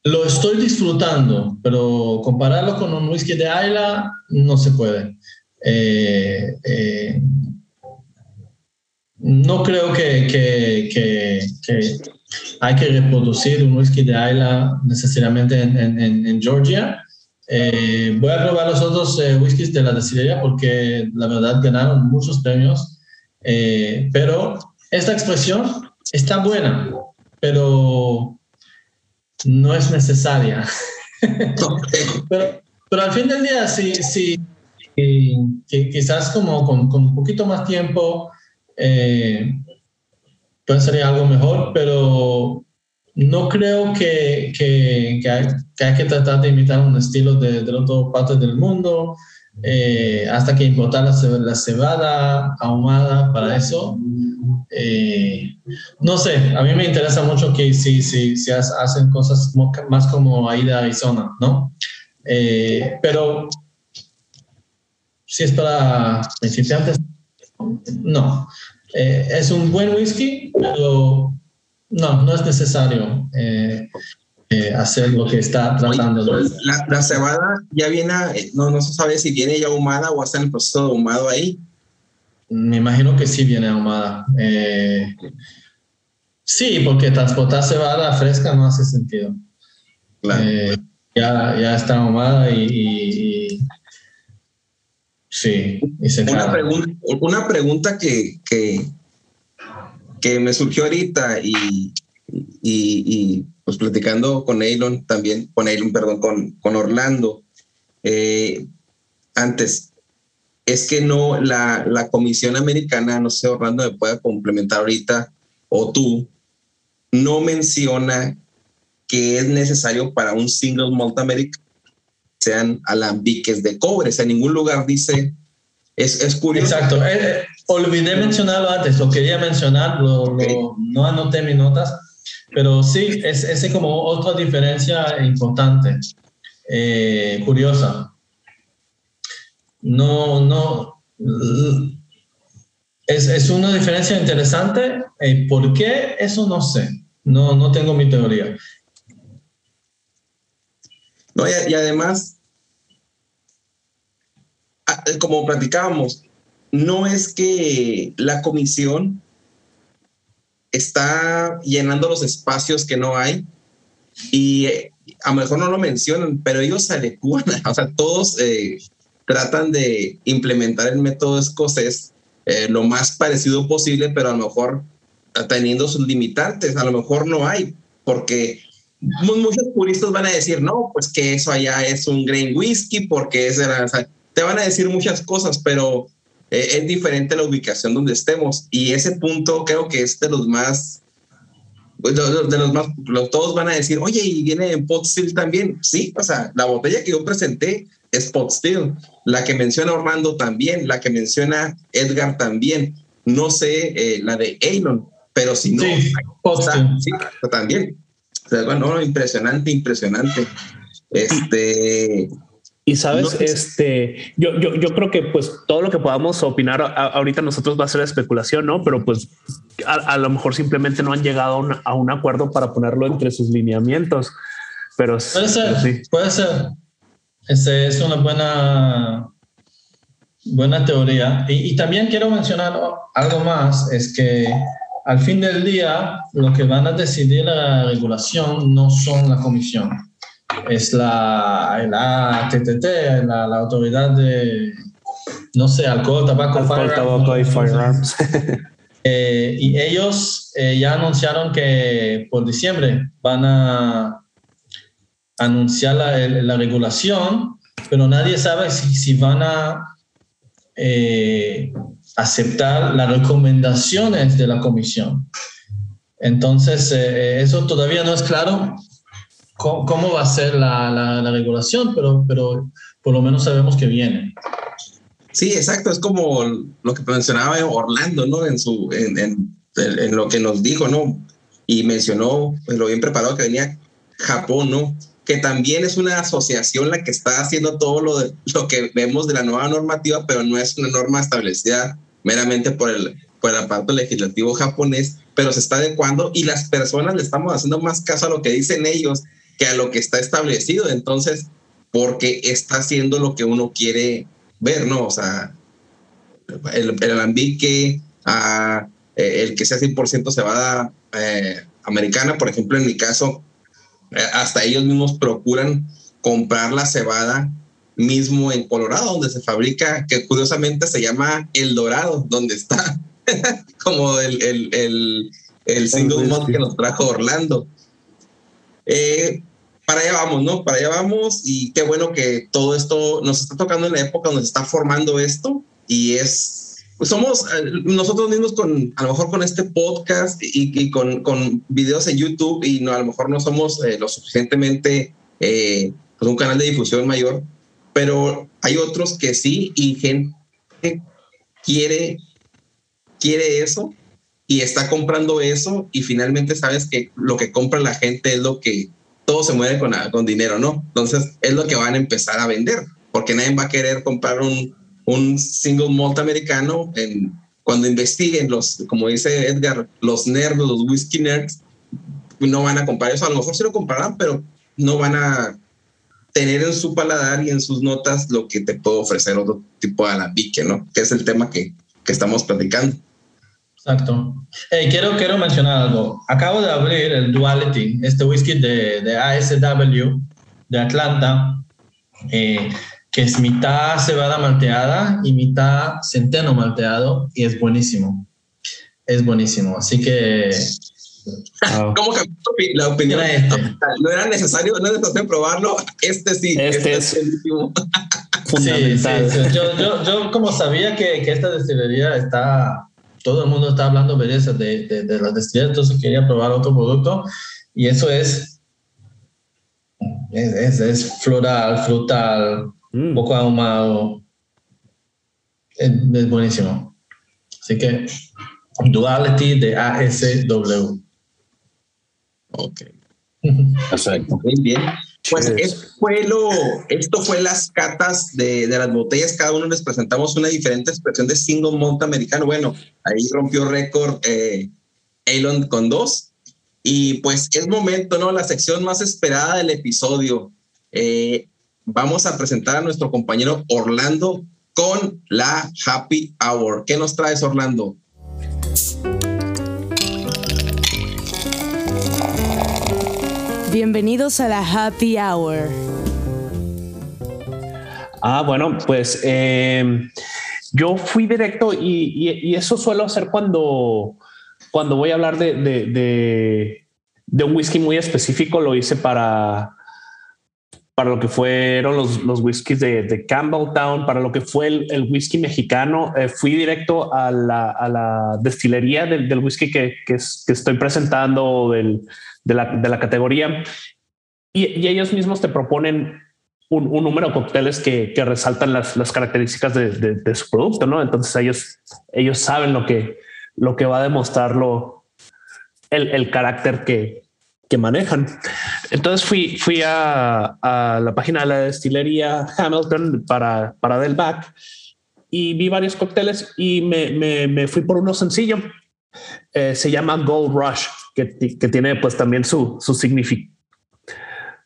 lo estoy disfrutando, pero compararlo con un whisky de Ayla no se puede. Eh, eh, no creo que, que, que, hay que reproducir un whisky de Ayla necesariamente en, en, en Georgia. Eh, voy a probar los otros eh, whiskies de la destilería porque la verdad ganaron muchos premios, eh, pero esta expresión está buena, pero no es necesaria. (laughs) pero, pero, al fin del día, sí, sí quizás como con, con, un poquito más tiempo puede ser algo mejor, pero no creo que, que, que, hay, que, tratar de imitar un estilo de, de otras partes del mundo, eh, hasta que importar la, la, cebada ahumada para eso. Eh, no sé, a mí me interesa mucho que si, si, si hacen cosas más como Aida Arizona, ¿no? Eh, pero si es para principiantes, no. Es un buen whisky, pero no, no es necesario eh, eh, hacer lo que está tratando hacer. La, la, cebada ya viene, no, no se sabe si viene ya ahumada o está en el proceso de ahumado ahí. Me imagino que sí viene ahumada. Eh, sí, porque transportar cebada fresca no hace sentido. Claro. Eh, ya, ya está ahumada y, y, y sí. Y se una, pregunta, una pregunta que, que, que me surgió ahorita y, y, pues platicando con Elon también, con Elon, perdón, con, con Orlando, eh, antes, es que no, la, la Comisión Americana, no sé, Orlando me pueda complementar ahorita, o tú, no menciona que es necesario para un single malt American sean alambiques de cobre, o sea, en ningún lugar dice, es, es curioso. Exacto, eh, olvidé mencionarlo antes, lo quería mencionar, lo, okay. lo, no anoté mis notas, pero sí, es, es como otra diferencia importante, eh, curiosa. No, no, es, es una diferencia interesante. Eh, ¿Por qué? Eso no sé. No, no tengo mi teoría. No, y, y además, como platicábamos, no es que la comisión está llenando los espacios que no hay y eh, a lo mejor no lo mencionan, pero ellos se adecuan, (laughs) o sea, todos eh, tratan de implementar el método escocés eh, lo más parecido posible, pero a lo mejor teniendo sus limitantes, a lo mejor no hay, porque muchos puristas van a decir, no, pues que eso allá es un grain whisky, porque es, o sea, te van a decir muchas cosas, pero eh, es diferente la ubicación donde estemos. Y ese punto creo que es de los más, pues, de los más, todos van a decir, oye, y viene en pot still también. Sí, o sea, la botella que yo presenté es pot still. La que menciona Orlando también, la que menciona Edgar también. No sé eh, la de Elon, pero si no, sí, está, sí, también. O sea, bueno, impresionante, impresionante. Este, y sabes, no, este, yo, yo, yo creo que pues todo lo que podamos opinar a, ahorita nosotros va a ser especulación, ¿no? Pero pues a, a lo mejor simplemente no han llegado a un, a un, acuerdo para ponerlo entre sus lineamientos. Pero puede ser, pero sí. puede ser. Ese es una buena, buena teoría. Y, y también quiero mencionar algo más, es que al fin del día lo que van a decidir la regulación no son la comisión es la, la TTT, la, la, autoridad de, no sé, alcohol, tabaco, alcohol, tabaco y firearms. (laughs) eh, y ellos eh, ya anunciaron que por diciembre van a anunciar la, la regulación, pero nadie sabe si, si van a eh, aceptar las recomendaciones de la comisión. Entonces, eso todavía no es claro cómo, cómo va a ser la, la, la, regulación, pero, pero por lo menos sabemos que viene. Sí, exacto, es como lo que mencionaba Orlando, ¿no? En, su, en, en, en lo que nos dijo, ¿no? Y mencionó pues, lo bien preparado que venía Japón, ¿no? que también es una asociación la que está haciendo todo lo, de, lo que vemos de la nueva normativa, pero no es una norma establecida meramente por el, por el aparato legislativo japonés, pero se está adecuando y las personas le estamos haciendo más caso a lo que dicen ellos que a lo que está establecido. Entonces, porque está haciendo lo que uno quiere ver, ¿no? O sea, el, el alambique, a, eh, el que sea 100% cebada eh, americana, por ejemplo, en mi caso, eh, hasta ellos mismos procuran comprar la cebada mismo en Colorado, donde se fabrica, que curiosamente se llama El Dorado, donde está (laughs) como el, el, el, el single mod que nos trajo Orlando. Eh, para allá vamos, ¿no? Para allá vamos y qué bueno que todo esto nos está tocando en la época donde se está formando esto y es, pues somos eh, nosotros mismos con, a lo mejor con este podcast y, con, con, videos en YouTube y no, a lo mejor no somos eh, lo suficientemente, eh, pues un canal de difusión mayor, pero hay otros que sí y gente quiere, quiere eso y está comprando eso y finalmente sabes que lo que compra la gente es lo que todo se mueve con, con dinero, ¿no? Entonces es lo que van a empezar a vender, porque nadie va a querer comprar un, un single malt americano cuando investiguen los, como dice Edgar, los nerds, los whisky nerds, no van a comprar eso. A lo mejor sí lo comprarán, pero no van a tener en su paladar y en sus notas lo que te puede ofrecer otro tipo de alambique, ¿no? Que es el tema que, que estamos platicando. Exacto. quiero, quiero mencionar algo. Acabo de abrir el Duality, este whisky de, de ASW de Atlanta, eh, que es mitad cebada malteada y mitad centeno malteado, y es buenísimo. Es buenísimo. Así que. ¿Cómo cambió la opinión? Este. No era necesario, no era necesario probarlo. Este sí. Este, este es fundamental. Sí, sí, yo, yo, yo, como sabía que, que esta destilería está todo el mundo está hablando belleza de, de, de las destilerías, entonces quería probar otro producto y eso es, es, es, floral, frutal, mm. poco ahumado, es, es, buenísimo. Así que Duality de ASW. Ok. (laughs) Perfecto. Muy bien. Pues esto fue, lo, esto fue las catas de, de, las botellas. Cada uno les presentamos una diferente expresión de single malt americano. Bueno, ahí rompió récord eh, Elon con dos. Y pues es momento, ¿no? La sección más esperada del episodio. Eh, vamos a presentar a nuestro compañero Orlando con la Happy Hour. ¿Qué nos traes, Orlando? Bienvenidos a la Happy Hour. Ah, bueno, pues eh, yo fui directo y, eso suelo hacer cuando, cuando voy a hablar de, de, un whisky muy específico. Lo hice para, para lo que fueron los, los whiskies de, Campbelltown, para lo que fue el, whisky mexicano. Eh, fui directo a la, destilería del, whisky que, que, que, estoy presentando, del, de la, categoría y, ellos mismos te proponen un, número de cócteles que, resaltan las, características de, su producto, ¿no? Entonces ellos, ellos saben lo que, lo que va a demostrarlo, el, carácter que, manejan. Entonces fui, fui a, la página de la destilería Hamilton para, para Del Back y vi varios cócteles y me, fui por uno sencillo. Eh, se llama Gold Rush que, tiene pues también su, su significado.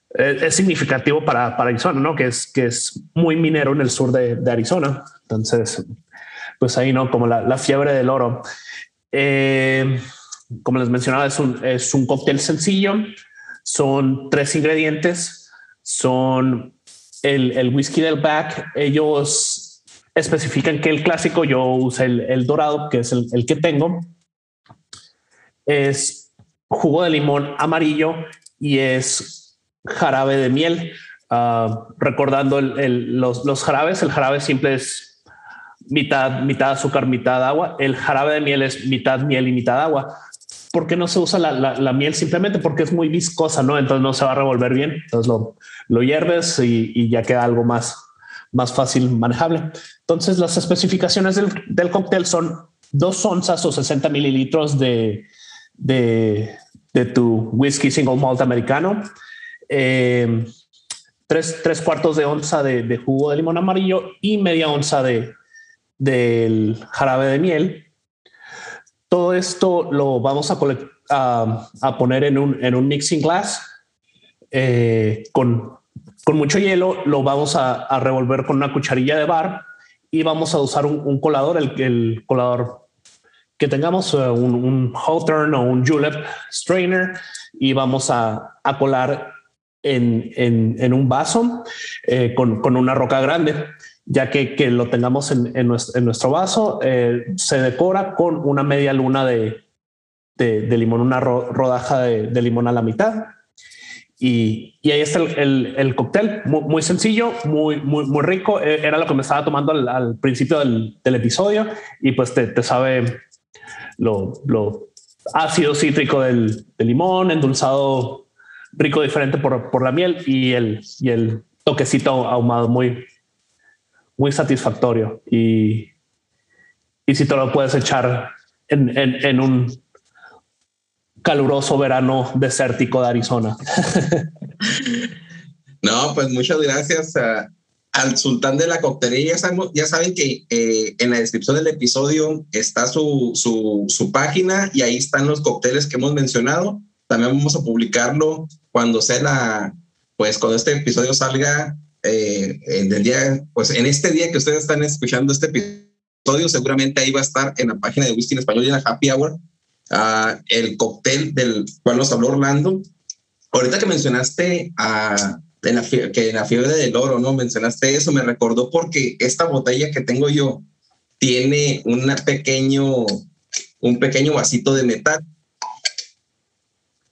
Es, significativo para, para, Arizona, ¿no? Que es, que es muy minero en el sur de, de Arizona. Entonces, pues ahí, ¿no? Como la, la fiebre del oro. Eh, como les mencionaba, es un, es un cóctel sencillo. Son tres ingredientes. Son el, el whisky del back. Ellos especifican que el clásico, yo uso el, el dorado, que es el, el que tengo. Es jugo de limón amarillo y es jarabe de miel. Ah, recordando los, los, jarabes, el jarabe simple es mitad, mitad azúcar, mitad agua. El jarabe de miel es mitad miel y mitad agua. ¿Por qué no se usa la, miel? Simplemente porque es muy viscosa, ¿no? Entonces no se va a revolver bien. Entonces lo, lo hierves y, y, ya queda algo más, más fácil manejable. Entonces las especificaciones del, del cóctel son dos onzas o 60 mililitros de, de, tu whisky single malt americano. eh, tres, tres, cuartos de onza de, de, jugo de limón amarillo y media onza de del jarabe de miel. Todo esto lo vamos a, a, a poner en un, en un mixing glass eh, con, con mucho hielo. Lo vamos a, a, revolver con una cucharilla de bar y vamos a usar un, un colador, el, el colador que tengamos uh, un, un Hawthorne o un Julep strainer y vamos a, a colar en, en, en, un vaso eh, con, con, una roca grande, ya que, que lo tengamos en, en nuestro, nuestro, vaso, eh, se decora con una media luna de, de, de limón, una ro, rodaja de, de, limón a la mitad. Y, y ahí está el, el, el cóctel, muy, muy, sencillo, muy, muy, muy rico. Eh, era lo que me estaba tomando al, al principio del, del, episodio y pues te, te sabe lo, lo ácido cítrico del, limón, endulzado rico diferente por, por la miel y el, y el toquecito ahumado muy, muy satisfactorio. Y, y si te lo puedes echar en, en, un caluroso verano desértico de Arizona. (laughs) no, pues muchas gracias al sultán de la coctelería. Ya, saben que eh, en la descripción del episodio está su, su, su, página y ahí están los cócteles que hemos mencionado. También vamos a publicarlo cuando sea la, pues cuando este episodio salga eh, en el día, pues en este día que ustedes están escuchando este episodio, seguramente ahí va a estar en la página de Whisky en Español y en la Happy Hour uh, el cóctel del cual nos habló Orlando. Ahorita que mencionaste a en la que en la fiebre del oro, ¿no? Mencionaste eso, me recordó porque esta botella que tengo yo tiene una pequeño, un pequeño vasito de metal.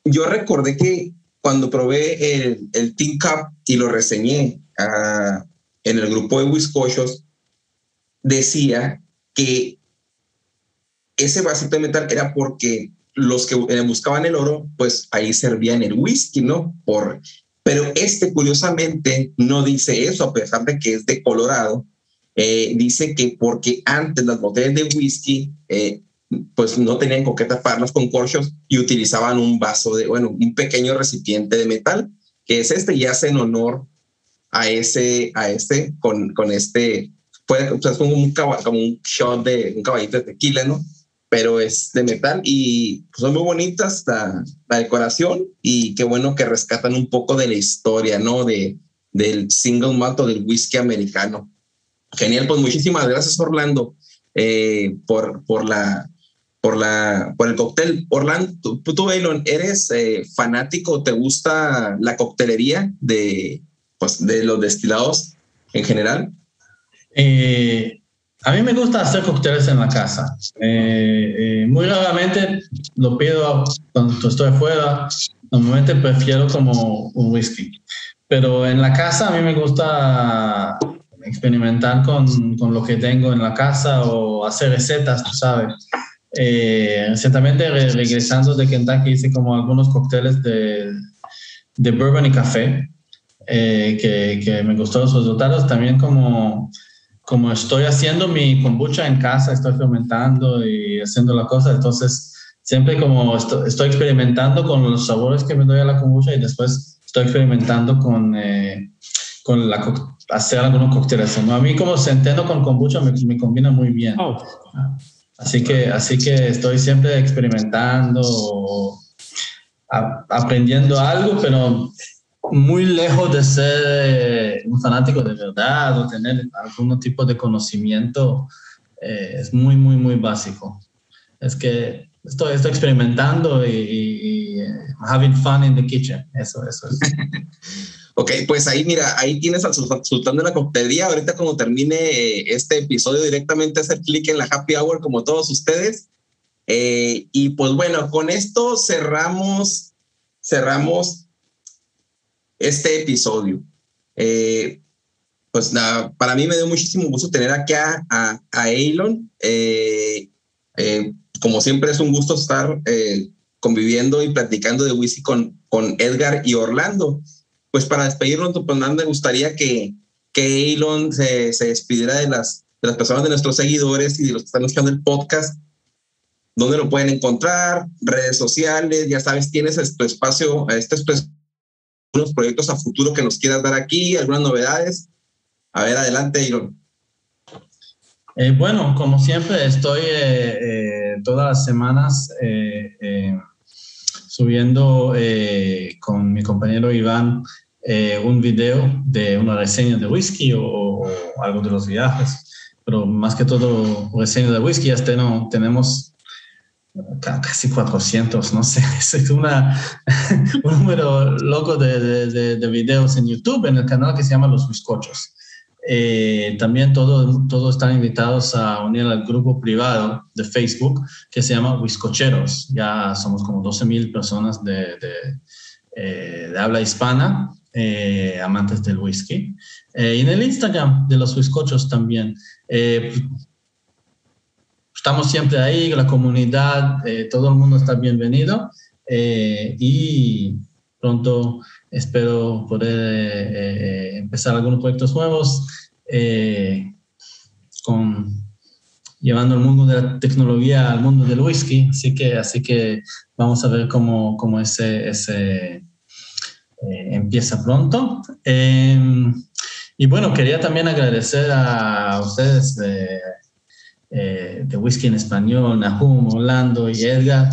Yo recordé que cuando probé el, el Team Cup y lo reseñé uh, en el grupo de Wiscochos, decía que ese vasito de metal era porque los que buscaban el oro, pues ahí servían el whisky, ¿no? Por pero este, curiosamente, no dice eso, a pesar de que es de Colorado. Eh, dice que porque antes las botellas de whisky, eh, pues no tenían con qué taparlas con corchos y utilizaban un vaso de, bueno, un pequeño recipiente de metal, que es este, y hace en honor a ese, a este, con, con este, puede, o sea, es como un, como un shot de un caballito de tequila, ¿no? Pero es de metal y pues, son muy bonitas la, la, decoración y qué bueno que rescatan un poco de la historia, ¿no? De, del single malt del whisky americano. Genial, pues muchísimas gracias Orlando eh, por, por, la, por, la, por el cóctel. Orlando, tú, tú Elon, ¿eres eh, fanático? ¿Te gusta la coctelería de, pues, de los destilados en general? Eh, a mí me gusta hacer cócteles en la casa. Eh, eh, muy raramente lo pido cuando estoy fuera. Normalmente prefiero como un whisky. Pero en la casa a mí me gusta experimentar con, con lo que tengo en la casa o hacer recetas, tú sabes. Eh, recientemente regresando de Kentucky hice como algunos cócteles de, de bourbon y café eh, que, que me gustó los resultados. También como como estoy haciendo mi kombucha en casa, estoy fermentando y haciendo la cosa, entonces siempre como estoy, experimentando con los sabores que me doy a la kombucha y después estoy experimentando con, eh, con la, hacer algunos cócteles. ¿no? A mí como centeno con kombucha me, me combina muy bien. Oh. Así que, así que estoy siempre experimentando, a, aprendiendo algo, pero muy lejos de ser eh, un fanático de verdad o tener algún tipo de conocimiento, eh, es muy, muy, muy básico. Es que estoy, estoy experimentando y, y, y, having fun in the kitchen. Eso, eso es. (laughs) ok, pues ahí mira, ahí tienes al sultán de la coctelería. Ahorita cuando termine este episodio directamente hacer clic en la happy hour como todos ustedes. Eh, y pues bueno, con esto cerramos, cerramos este episodio. Eh, pues nada, para mí me dio muchísimo gusto tener aquí a, a, Elon. Eh, eh, como siempre es un gusto estar eh, conviviendo y platicando de whisky con, con Edgar y Orlando. Pues para despedirnos, pues me gustaría que, que Elon se, se despidiera de las, de las personas de nuestros seguidores y de los que están escuchando el podcast. ¿Dónde lo pueden encontrar? Redes sociales, ya sabes, tienes tu espacio, este espacio algunos proyectos a futuro que nos quieras dar aquí, algunas novedades. A ver, adelante, Iron. Eh, bueno, como siempre, estoy eh, eh, todas las semanas subiendo con mi compañero Iván un video de una reseña de whisky o, algo de los viajes, pero más que todo reseña de whisky. Ya no, tenemos casi 400, no sé, (laughs) es una, (laughs) un número loco de, de, de, videos en YouTube en el canal que se llama Los Whiskochos. Eh, también todos todo están invitados a unir al grupo privado de Facebook que se llama Whiskocheros. Ya somos como 12 mil personas de, de, eh, habla hispana, eh, amantes del whisky. y en el Instagram de los Whiskochos también. Estamos siempre ahí, la comunidad, todo el mundo está bienvenido. y pronto espero poder empezar algunos proyectos nuevos eh, con, llevando el mundo de la tecnología al mundo del whisky, así que, así que vamos a ver cómo, cómo ese, ese eh, empieza pronto. Em, y bueno, quería también agradecer a ustedes de, eh, de Whisky en Español, Nahum, Orlando y Edgar,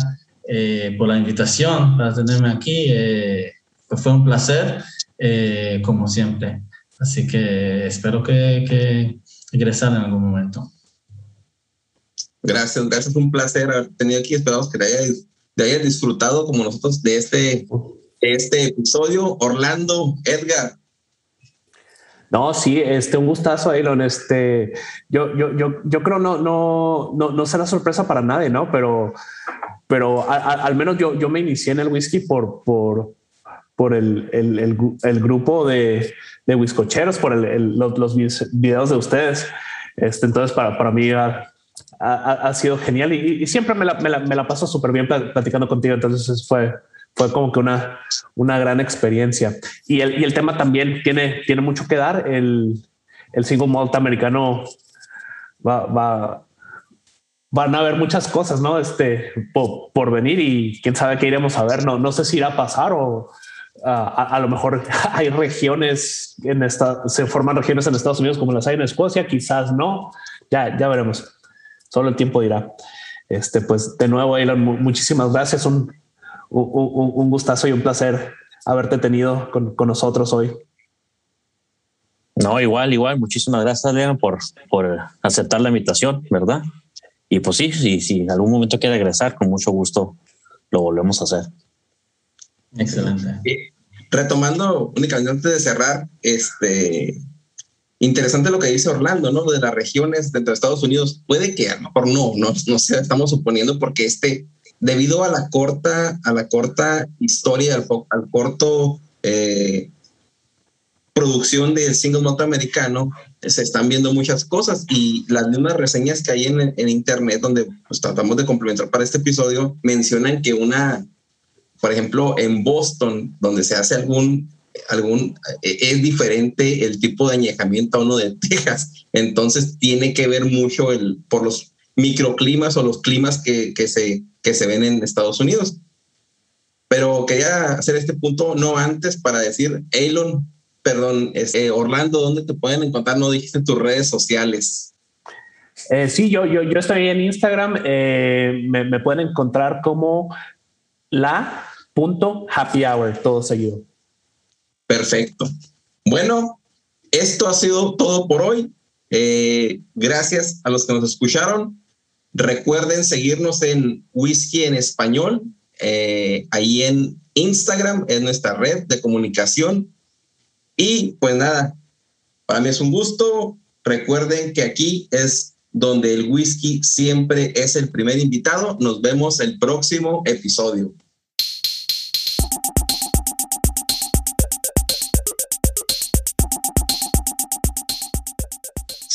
por la invitación para tenerme aquí. pues fue un placer, como siempre. Así que espero que, que en algún momento. Gracias, gracias. Un placer haber tenido aquí. Esperamos que te hayas, disfrutado como nosotros de este, este episodio. Orlando, Edgar. No, sí, este, un gustazo, Elon. Este, yo, yo, yo, yo creo no, no, no, no será sorpresa para nadie, ¿no? Pero, pero al menos yo, yo me inicié en el whisky por, por, por el, el, el, grupo de, de Wiscocheros, por los, los, videos de ustedes. Este, entonces, para, para mí ha, ha, sido genial y, siempre me la, me la, me la paso súper bien platicando contigo. Entonces, fue, fue como que una, una gran experiencia. Y el, y el tema también tiene, tiene mucho que dar. El, el single malt americano va, va, van a haber muchas cosas, ¿no? Este, por, por, venir y quién sabe qué iremos a ver. No, no sé si irá a pasar o, a, lo mejor (laughs) hay regiones en esta, se forman regiones en Estados Unidos como las hay en Escocia, quizás no, ya, ya veremos. Solo el tiempo dirá. Este, pues de nuevo, Elon, muchísimas gracias. Un, un, un, gustazo y un placer haberte tenido con, con, nosotros hoy. No, igual, igual. Muchísimas gracias, Leon, por, por aceptar la invitación, ¿verdad? Y pues sí, si, si en algún momento quiere regresar, con mucho gusto lo volvemos a hacer. Excelente. retomando únicamente antes de cerrar, este, interesante lo que dice Orlando, ¿no? De las regiones dentro de Estados Unidos. Puede que a lo mejor no, no, no sé, estamos suponiendo porque este, debido a la corta, a la corta historia, al, al corto eh, producción del single norteamericano, se están viendo muchas cosas y las mismas reseñas que hay en, en internet donde pues, tratamos de complementar para este episodio mencionan que una por ejemplo, en Boston, donde se hace algún, algún, eh, es diferente el tipo de añejamiento a uno de (laughs) Texas. Entonces tiene que ver mucho el, por los microclimas o los climas que, que, se, que se ven en Estados Unidos. Pero quería hacer este punto no antes para decir, Elon, perdón, este, Orlando, ¿dónde te pueden encontrar? No dijiste tus redes sociales. Eh, sí, yo, yo, yo estoy en Instagram. Eh, me, me, pueden encontrar como la punto happy hour, todo seguido. Perfecto. Bueno, esto ha sido todo por hoy. Eh, gracias a los que nos escucharon. Recuerden seguirnos en Whisky en Español, eh, ahí en Instagram, es nuestra red de comunicación. Y pues nada, para mí es un gusto. Recuerden que aquí es donde el whisky siempre es el primer invitado. Nos vemos el próximo episodio.